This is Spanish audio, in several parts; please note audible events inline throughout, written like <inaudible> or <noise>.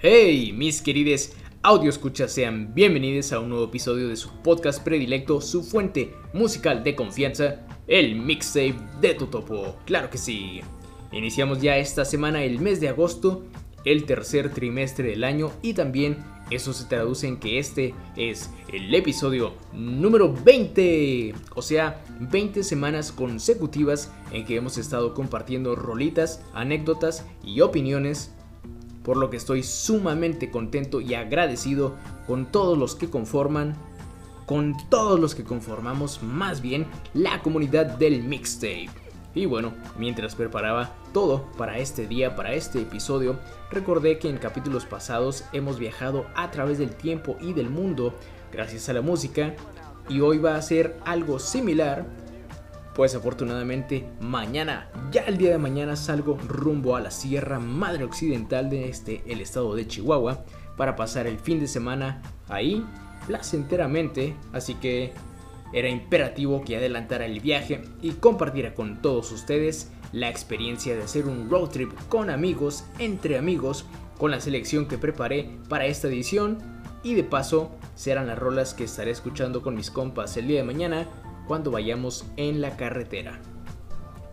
Hey, mis queridos audio escuchas, sean bienvenidos a un nuevo episodio de su podcast predilecto, su fuente musical de confianza, el mixtape de Totopo. Claro que sí. Iniciamos ya esta semana el mes de agosto, el tercer trimestre del año y también eso se traduce en que este es el episodio número 20, o sea, 20 semanas consecutivas en que hemos estado compartiendo rolitas, anécdotas y opiniones, por lo que estoy sumamente contento y agradecido con todos los que conforman, con todos los que conformamos más bien la comunidad del mixtape. Y bueno, mientras preparaba todo para este día, para este episodio, recordé que en capítulos pasados hemos viajado a través del tiempo y del mundo gracias a la música y hoy va a ser algo similar. Pues afortunadamente mañana, ya el día de mañana salgo rumbo a la Sierra Madre Occidental de este, el estado de Chihuahua, para pasar el fin de semana ahí placenteramente, así que era imperativo que adelantara el viaje y compartiera con todos ustedes la experiencia de hacer un road trip con amigos, entre amigos, con la selección que preparé para esta edición. Y de paso serán las rolas que estaré escuchando con mis compas el día de mañana cuando vayamos en la carretera.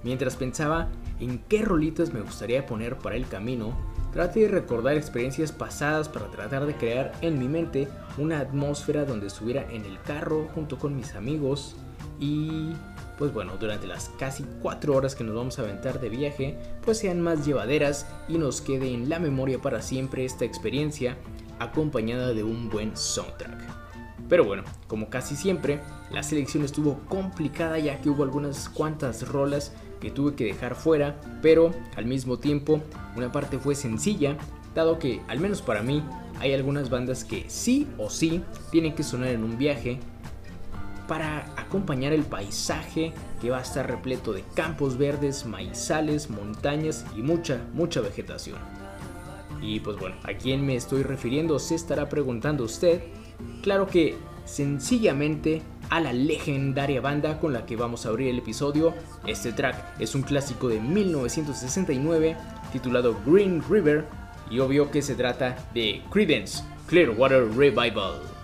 Mientras pensaba en qué rolitas me gustaría poner para el camino, Trate de recordar experiencias pasadas para tratar de crear en mi mente una atmósfera donde estuviera en el carro junto con mis amigos y pues bueno, durante las casi 4 horas que nos vamos a aventar de viaje, pues sean más llevaderas y nos quede en la memoria para siempre esta experiencia acompañada de un buen soundtrack. Pero bueno, como casi siempre, la selección estuvo complicada ya que hubo algunas cuantas rolas que tuve que dejar fuera, pero al mismo tiempo una parte fue sencilla, dado que, al menos para mí, hay algunas bandas que sí o sí tienen que sonar en un viaje para acompañar el paisaje que va a estar repleto de campos verdes, maizales, montañas y mucha, mucha vegetación. Y pues bueno, ¿a quién me estoy refiriendo? Se estará preguntando usted. Claro que sencillamente a la legendaria banda con la que vamos a abrir el episodio. Este track es un clásico de 1969 titulado Green River y obvio que se trata de Creedence Clearwater Revival.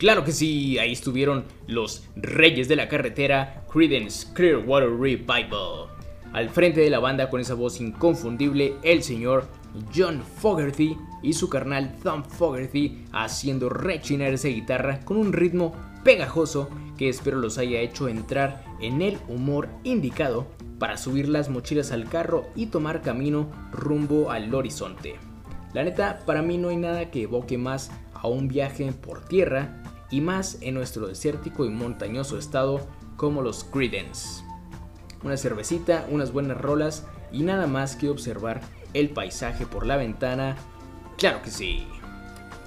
Claro que sí, ahí estuvieron los reyes de la carretera, Credence Clearwater Revival. Al frente de la banda con esa voz inconfundible, el señor John Fogerty y su carnal Tom Fogerty haciendo rechinar esa guitarra con un ritmo pegajoso que espero los haya hecho entrar en el humor indicado para subir las mochilas al carro y tomar camino rumbo al horizonte. La neta, para mí no hay nada que evoque más a un viaje por tierra y más en nuestro desértico y montañoso estado como los Credence. Una cervecita, unas buenas rolas y nada más que observar el paisaje por la ventana. Claro que sí.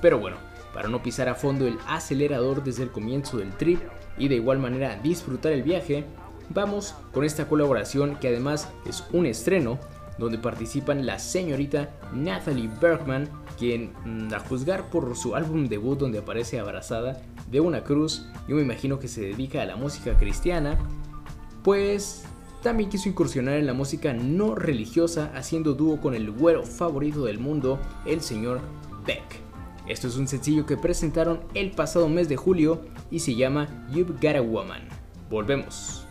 Pero bueno, para no pisar a fondo el acelerador desde el comienzo del trip y de igual manera disfrutar el viaje, vamos con esta colaboración que además es un estreno donde participan la señorita Natalie Bergman, quien mm, a juzgar por su álbum debut donde aparece abrazada de una cruz, yo me imagino que se dedica a la música cristiana, pues también quiso incursionar en la música no religiosa haciendo dúo con el güero favorito del mundo, el señor Beck. Esto es un sencillo que presentaron el pasado mes de julio y se llama You've Got a Woman. Volvemos.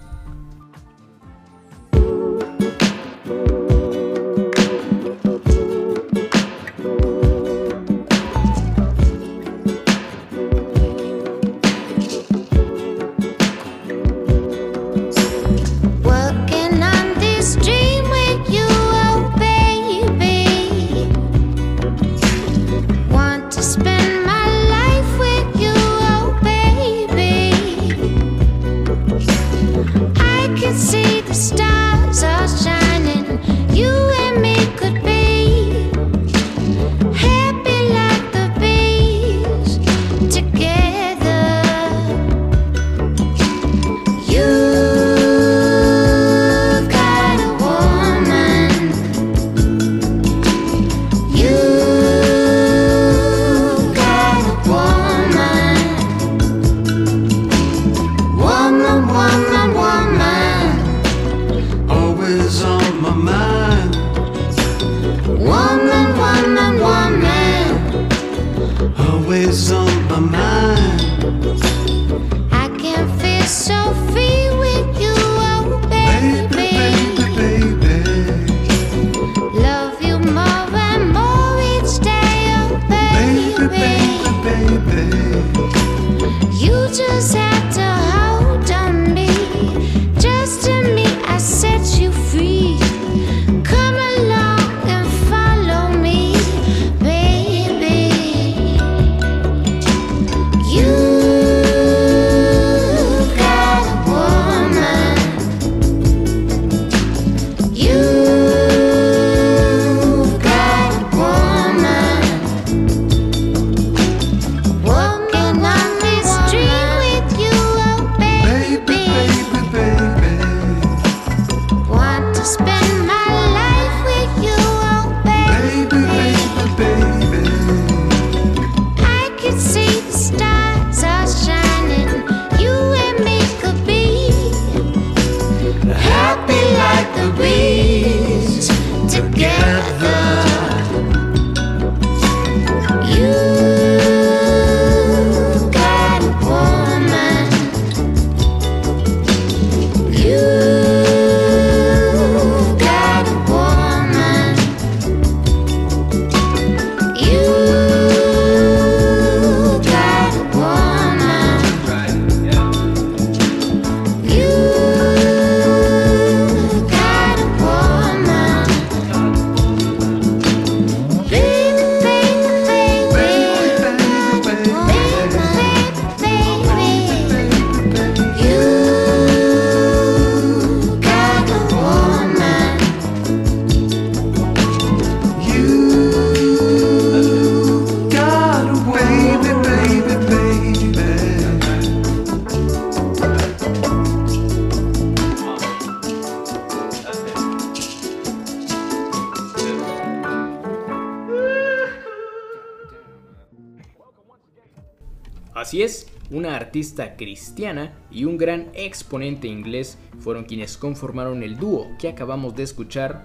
Cristiana y un gran exponente inglés fueron quienes conformaron el dúo que acabamos de escuchar,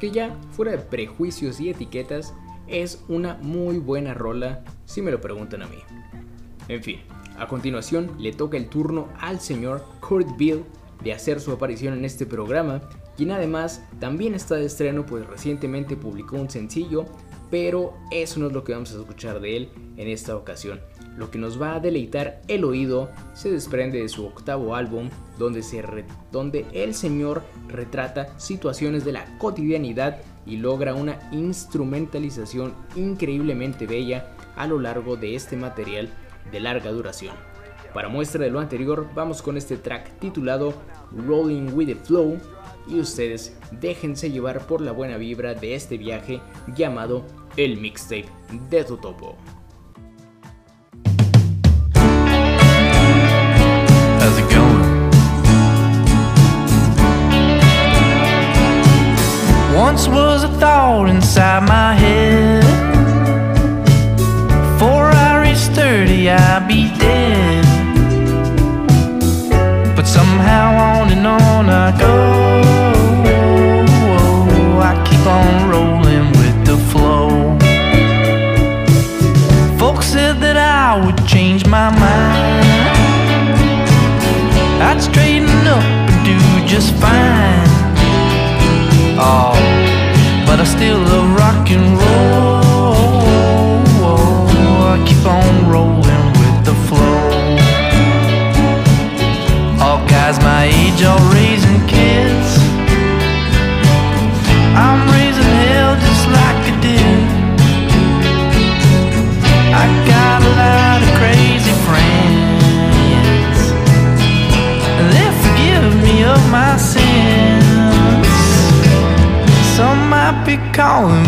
que ya, fuera de prejuicios y etiquetas, es una muy buena rola si me lo preguntan a mí. En fin, A continuación le toca el turno al señor Kurt Bill de hacer su aparición en este programa, quien además también está de estreno pues recientemente publicó un sencillo, pero eso no es lo que vamos a escuchar de él en esta ocasión. Lo que nos va a deleitar el oído se desprende de su octavo álbum, donde, se donde el señor retrata situaciones de la cotidianidad y logra una instrumentalización increíblemente bella a lo largo de este material de larga duración. Para muestra de lo anterior, vamos con este track titulado Rolling with the Flow y ustedes déjense llevar por la buena vibra de este viaje llamado el mixtape de Totopo. Once was a thought inside my head. Before I reach 30, I'll straighten up and do just fine. Oh, but I still love calling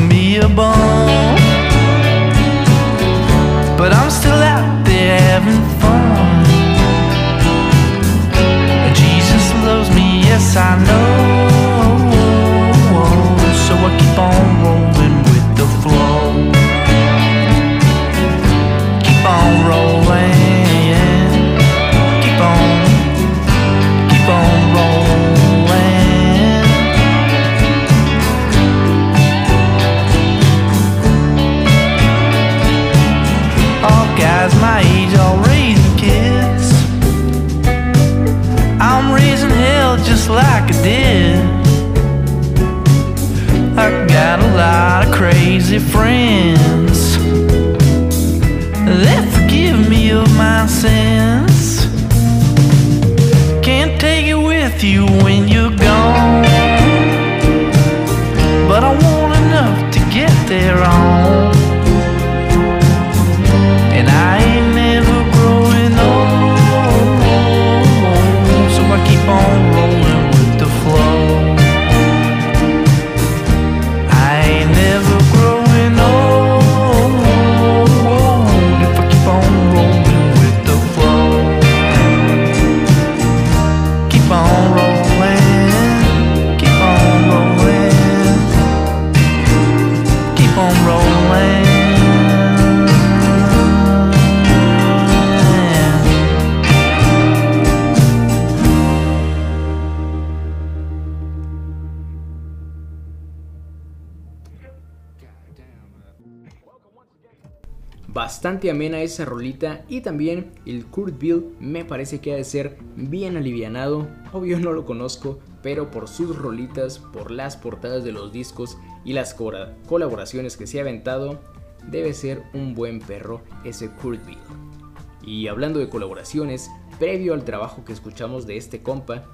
Bastante amena esa rolita y también el Kurt Bill me parece que ha de ser bien alivianado. Obvio no lo conozco, pero por sus rolitas, por las portadas de los discos y las colaboraciones que se ha aventado, debe ser un buen perro ese Kurt Bill. Y hablando de colaboraciones, previo al trabajo que escuchamos de este compa,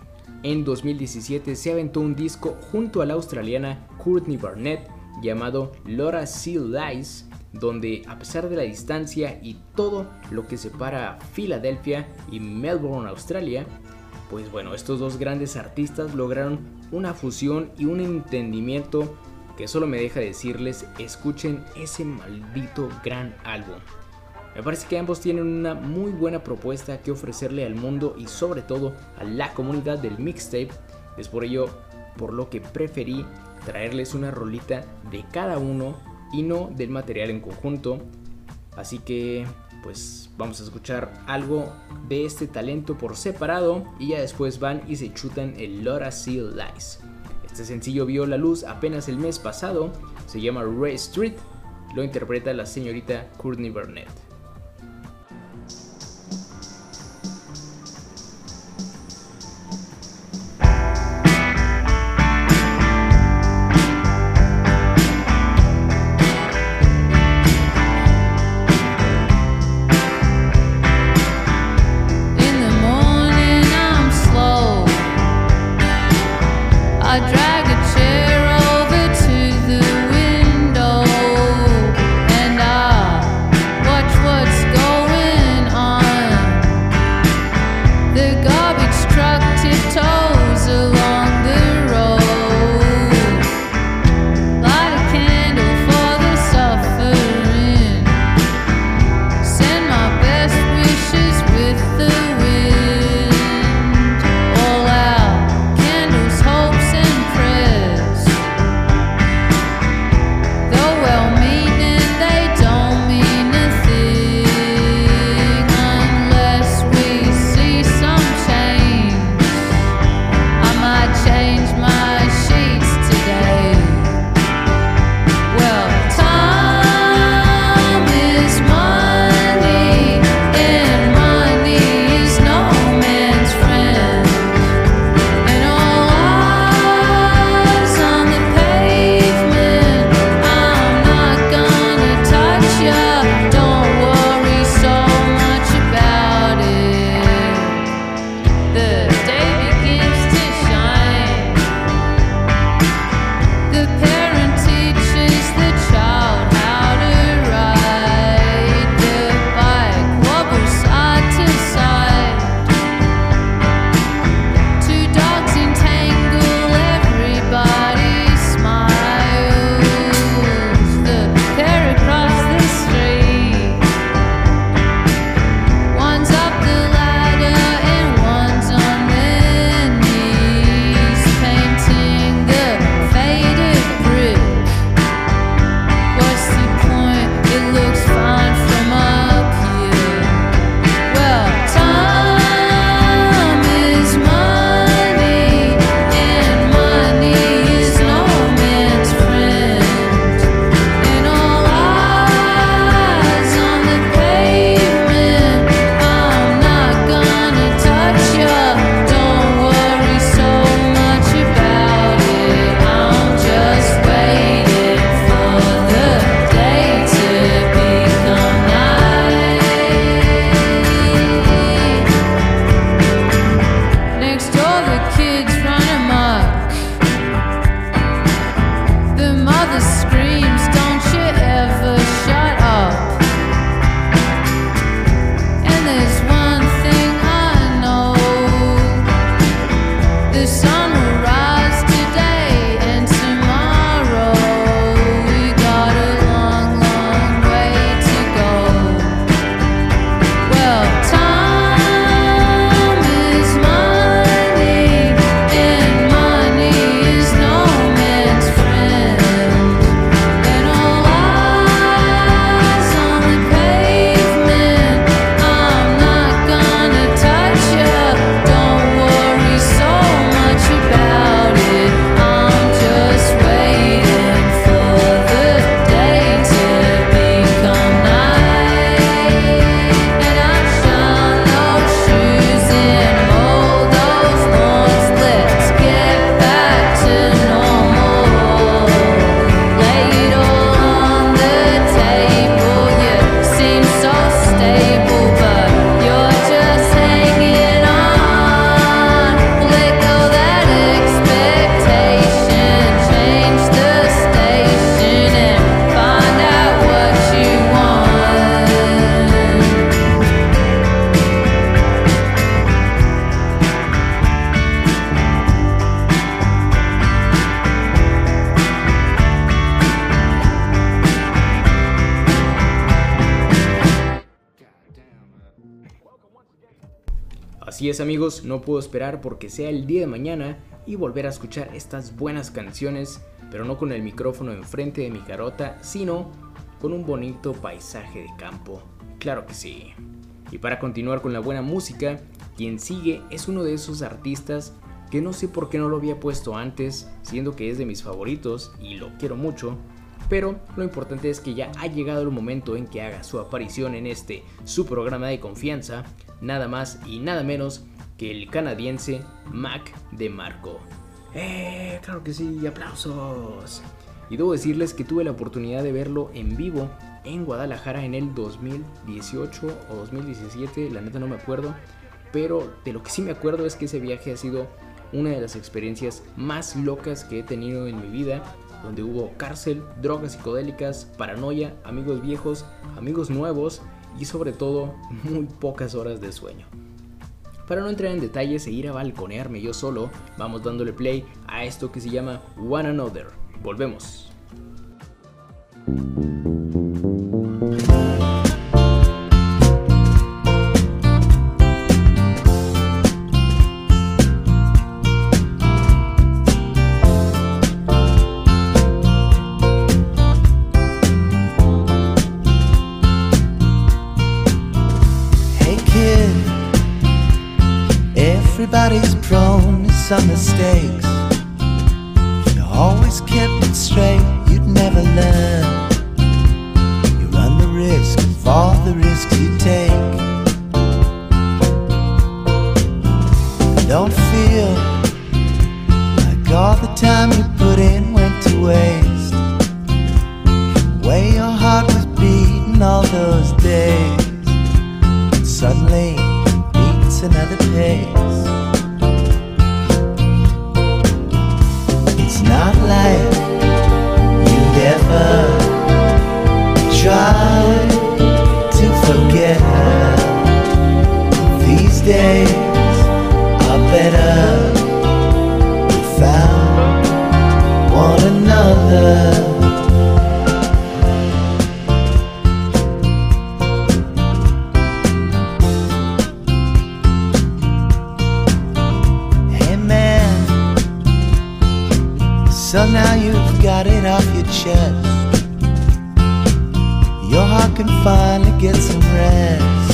en 2017 se aventó un disco junto a la australiana Courtney Barnett llamado Laura Seal Lies, donde a pesar de la distancia y todo lo que separa a Filadelfia y Melbourne, Australia, pues bueno, estos dos grandes artistas lograron una fusión y un entendimiento que solo me deja decirles, escuchen ese maldito gran álbum. Me parece que ambos tienen una muy buena propuesta que ofrecerle al mundo y sobre todo a la comunidad del mixtape. Es por ello por lo que preferí traerles una rolita de cada uno y no del material en conjunto. Así que pues vamos a escuchar algo de este talento por separado y ya después van y se chutan el Laura Seal Lies. Este sencillo vio la luz apenas el mes pasado, se llama Ray Street, lo interpreta la señorita Courtney Burnett. Es amigos, no puedo esperar porque sea el día de mañana y volver a escuchar estas buenas canciones, pero no con el micrófono enfrente de mi carota, sino con un bonito paisaje de campo. Claro que sí. Y para continuar con la buena música, quien sigue es uno de esos artistas que no sé por qué no lo había puesto antes, siendo que es de mis favoritos y lo quiero mucho, pero lo importante es que ya ha llegado el momento en que haga su aparición en este su programa de confianza, nada más y nada menos que el canadiense Mac de Marco. ¡Eh! Claro que sí, aplausos. Y debo decirles que tuve la oportunidad de verlo en vivo en Guadalajara en el 2018 o 2017, la neta no me acuerdo, pero de lo que sí me acuerdo es que ese viaje ha sido una de las experiencias más locas que he tenido en mi vida, donde hubo cárcel, drogas psicodélicas, paranoia, amigos viejos, amigos nuevos y sobre todo muy pocas horas de sueño. para no entrar en detalles e ir a balconearme yo solo, vamos dándole play a esto que se llama One Another. Volvemos. So now you've got it off your chest. Your heart can finally get some rest.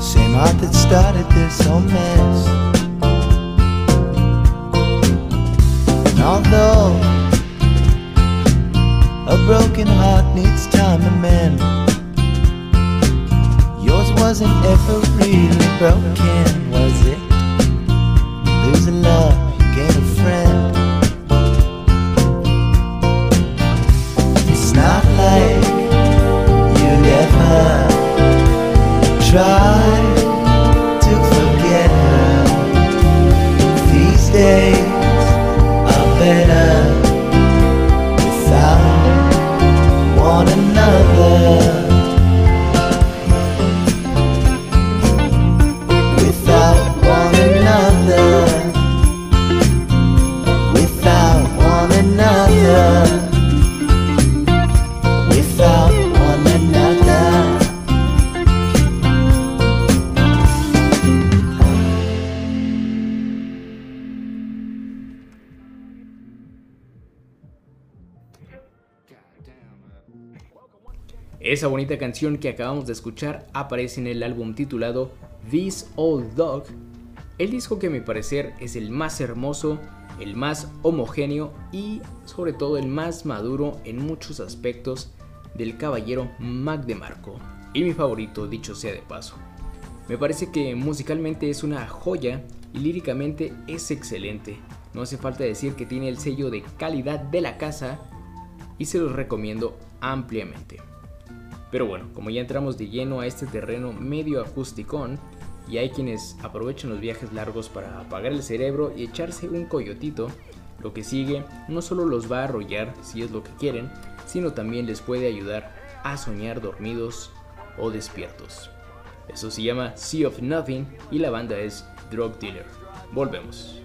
Same heart that started this whole mess. And although a broken heart needs time to mend, yours wasn't ever really broken, was it? Losing love, Esa bonita canción que acabamos de escuchar aparece en el álbum titulado This Old Dog, el disco que a mi parecer es el más hermoso, el más homogéneo y sobre todo el más maduro en muchos aspectos del caballero Mac DeMarco, y mi favorito dicho sea de paso. Me parece que musicalmente es una joya y líricamente es excelente. No hace falta decir que tiene el sello de calidad de la casa y se los recomiendo ampliamente. Pero bueno, como ya entramos de lleno a este terreno medio acústicón, y hay quienes aprovechan los viajes largos para apagar el cerebro y echarse un coyotito, lo que sigue no solo los va a arrollar si es lo que quieren, sino también les puede ayudar a soñar dormidos o despiertos. Eso se llama Sea of Nothing y la banda es Drug Dealer. Volvemos.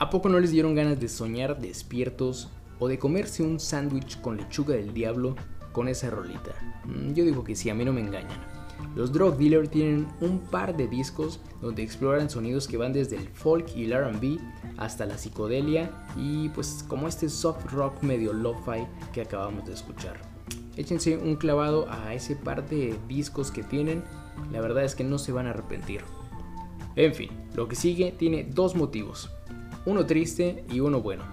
¿A poco no les dieron ganas de soñar despiertos o de comerse un sándwich con lechuga del diablo con esa rolita? Mm, Yo digo que sí, a mí no me engañan. Los Drug Dealer tienen un par de discos donde exploran sonidos que van desde el folk y el RB hasta la psicodelia y pues como este soft rock medio lo-fi que acabamos de escuchar. Échense un clavado a ese par de discos que tienen, la verdad es que no se van a arrepentir. En fin, lo que sigue tiene dos motivos, uno triste y uno bueno.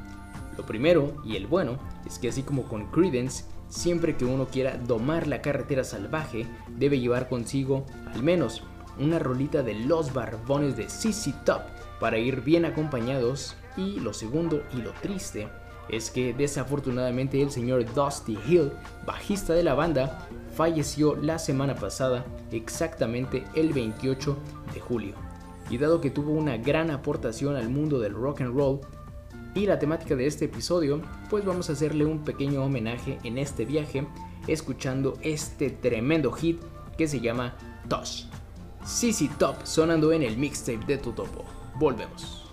Lo primero, y el bueno, es que así como con Credence, siempre que uno quiera domar la carretera salvaje, debe llevar consigo al menos una rolita de los barbones de CC Top para ir bien acompañados. Y lo segundo y lo triste es que desafortunadamente el señor Dusty Hill, bajista de la banda, falleció la semana pasada, exactamente el 28 de julio. Y dado que tuvo una gran aportación al mundo del rock and roll y la temática de este episodio, pues vamos a hacerle un pequeño homenaje en este viaje escuchando este tremendo hit que se llama Tosh. CC Top sonando en el mixtape de Tutopo. Volvemos.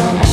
I've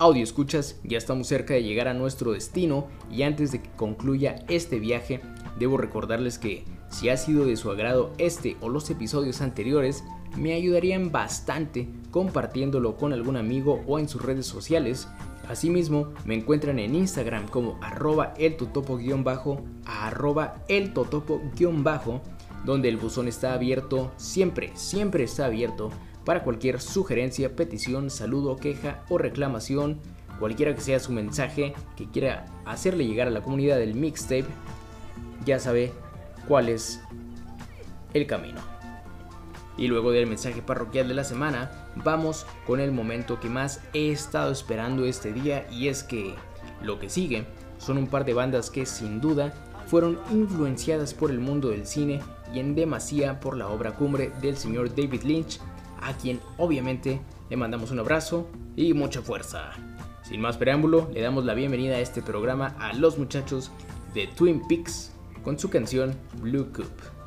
audio escuchas, ya estamos cerca de llegar a nuestro destino y antes de que concluya este viaje, debo recordarles que si ha sido de su agrado este o los episodios anteriores, me ayudarían bastante compartiéndolo con algún amigo o en sus redes sociales. Asimismo, me encuentran en Instagram como arroba eltotopo-bajo a arroba eltotopo-bajo, donde el buzón está abierto, siempre, siempre está abierto para cualquier sugerencia, petición, saludo, queja o reclamación, cualquiera que sea su mensaje que quiera hacerle llegar a la comunidad del mixtape, ya sabe cuál es el camino. Y luego del mensaje parroquial de la semana, vamos con el momento que más he estado esperando este día y es que lo que sigue son un par de bandas que sin duda fueron influenciadas por el mundo del cine y en demasía por la obra cumbre del señor David Lynch, a quien obviamente le mandamos un abrazo y mucha fuerza. Sin más preámbulo, le damos la bienvenida a este programa a los muchachos de Twin Peaks con su canción Blue Coop.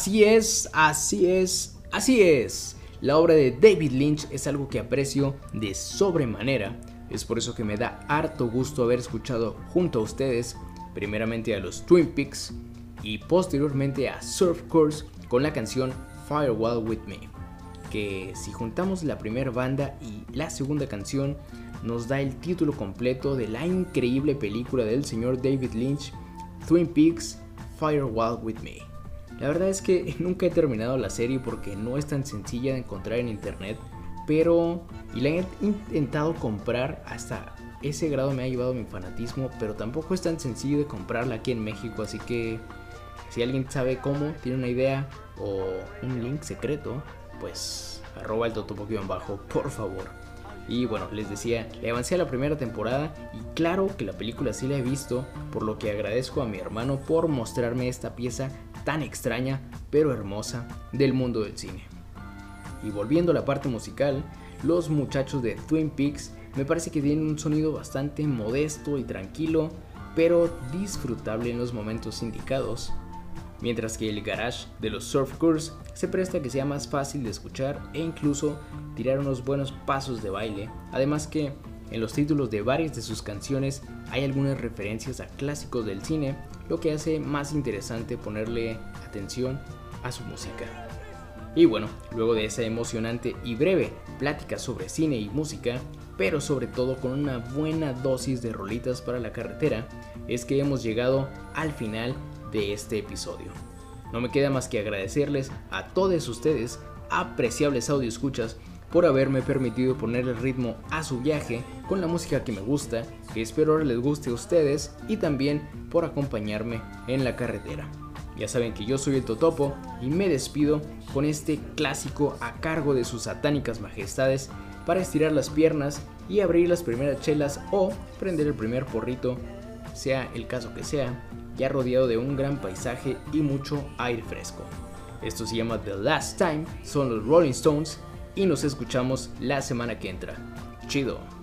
Así es, así es, así es. La obra de David Lynch es algo que aprecio de sobremanera. Es por eso que me da harto gusto haber escuchado junto a ustedes, primeramente a los Twin Peaks y posteriormente a Surf Course con la canción Firewall With Me. Que si juntamos la primera banda y la segunda canción, nos da el título completo de la increíble película del señor David Lynch, Twin Peaks Firewall With Me. La verdad es que <laughs> nunca he terminado la serie porque no es tan sencilla de encontrar en internet, pero y la he intentado comprar hasta ese grado me ha llevado mi fanatismo, pero tampoco es tan sencillo de comprarla aquí en México, así que si alguien sabe cómo, tiene una idea o un link secreto, pues arroba el totopo bajo, por favor. Y bueno, les decía, le avancé a la primera temporada y claro que la película sí la he visto, por lo que agradezco a mi hermano por mostrarme esta pieza tan extraña pero hermosa del mundo del cine. Y volviendo a la parte musical, los muchachos de Twin Peaks me parece que tienen un sonido bastante modesto y tranquilo, pero disfrutable en los momentos indicados, mientras que el garage de los Surf Curse se presta a que sea más fácil de escuchar e incluso tirar unos buenos pasos de baile, además que en los títulos de varias de sus canciones hay algunas referencias a clásicos del cine, lo que hace más interesante ponerle atención a su música. Y bueno, luego de esa emocionante y breve plática sobre cine y música, pero sobre todo con una buena dosis de rolitas para la carretera, es que hemos llegado al final de este episodio. No me queda más que agradecerles a todos ustedes, apreciables audio escuchas, por haberme permitido poner el ritmo a su viaje con la música que me gusta, que espero les guste a ustedes y también por acompañarme en la carretera. Ya saben que yo soy el Totopo y me despido con este clásico a cargo de sus satánicas majestades para estirar las piernas y abrir las primeras chelas o prender el primer porrito, sea el caso que sea, ya rodeado de un gran paisaje y mucho aire fresco. Esto se llama The Last Time, son los Rolling Stones y nos escuchamos la semana que entra. Chido.